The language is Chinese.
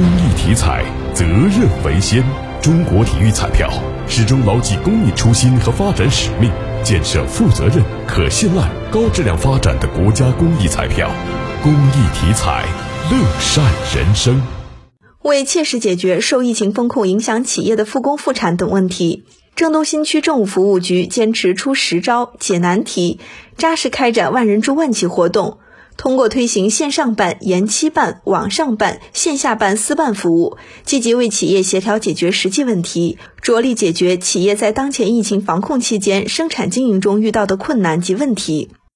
公益体彩，责任为先。中国体育彩票始终牢记公益初心和发展使命，建设负责任、可信赖、高质量发展的国家公益彩票。公益体彩，乐善人生。为切实解决受疫情风控影响企业的复工复产等问题，郑东新区政务服务局坚持出实招、解难题，扎实开展万人助万企活动。通过推行线上办、延期办、网上办、线下办私办服务，积极为企业协调解决实际问题，着力解决企业在当前疫情防控期间生产经营中遇到的困难及问题。